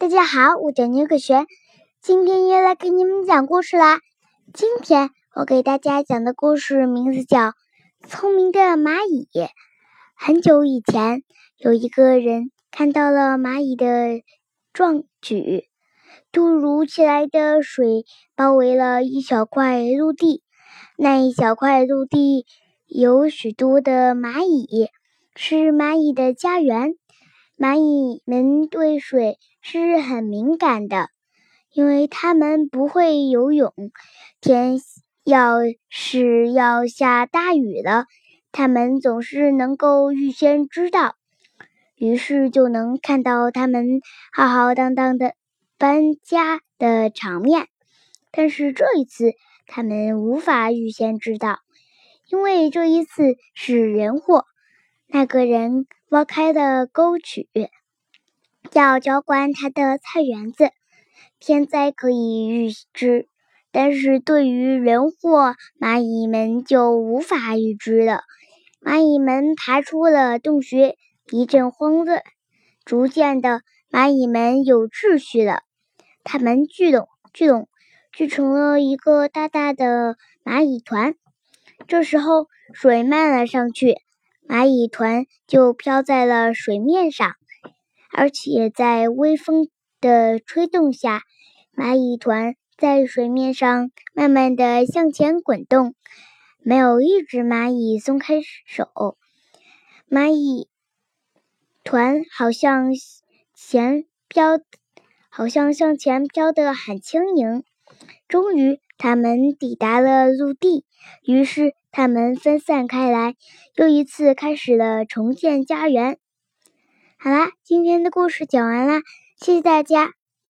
大家好，我叫牛可璇，今天又来给你们讲故事啦。今天我给大家讲的故事名字叫《聪明的蚂蚁》。很久以前，有一个人看到了蚂蚁的壮举，突如其来的水包围了一小块陆地，那一小块陆地有许多的蚂蚁，是蚂蚁的家园。蚂蚁们对水是很敏感的，因为它们不会游泳。天要是要下大雨了，它们总是能够预先知道，于是就能看到它们浩浩荡荡的搬家的场面。但是这一次，它们无法预先知道，因为这一次是人祸。那个人挖开的沟渠，要浇灌他的菜园子。天灾可以预知，但是对于人祸，蚂蚁们就无法预知了。蚂蚁们爬出了洞穴，一阵慌乱。逐渐的，蚂蚁们有秩序了。它们聚拢、聚拢，聚成了一个大大的蚂蚁团。这时候，水漫了上去。蚂蚁团就飘在了水面上，而且在微风的吹动下，蚂蚁团在水面上慢慢的向前滚动。没有一只蚂蚁松开手，蚂蚁团好像前飘，好像向前飘得很轻盈。终于，他们抵达了陆地，于是。他们分散开来，又一次开始了重建家园。好啦，今天的故事讲完啦，谢谢大家。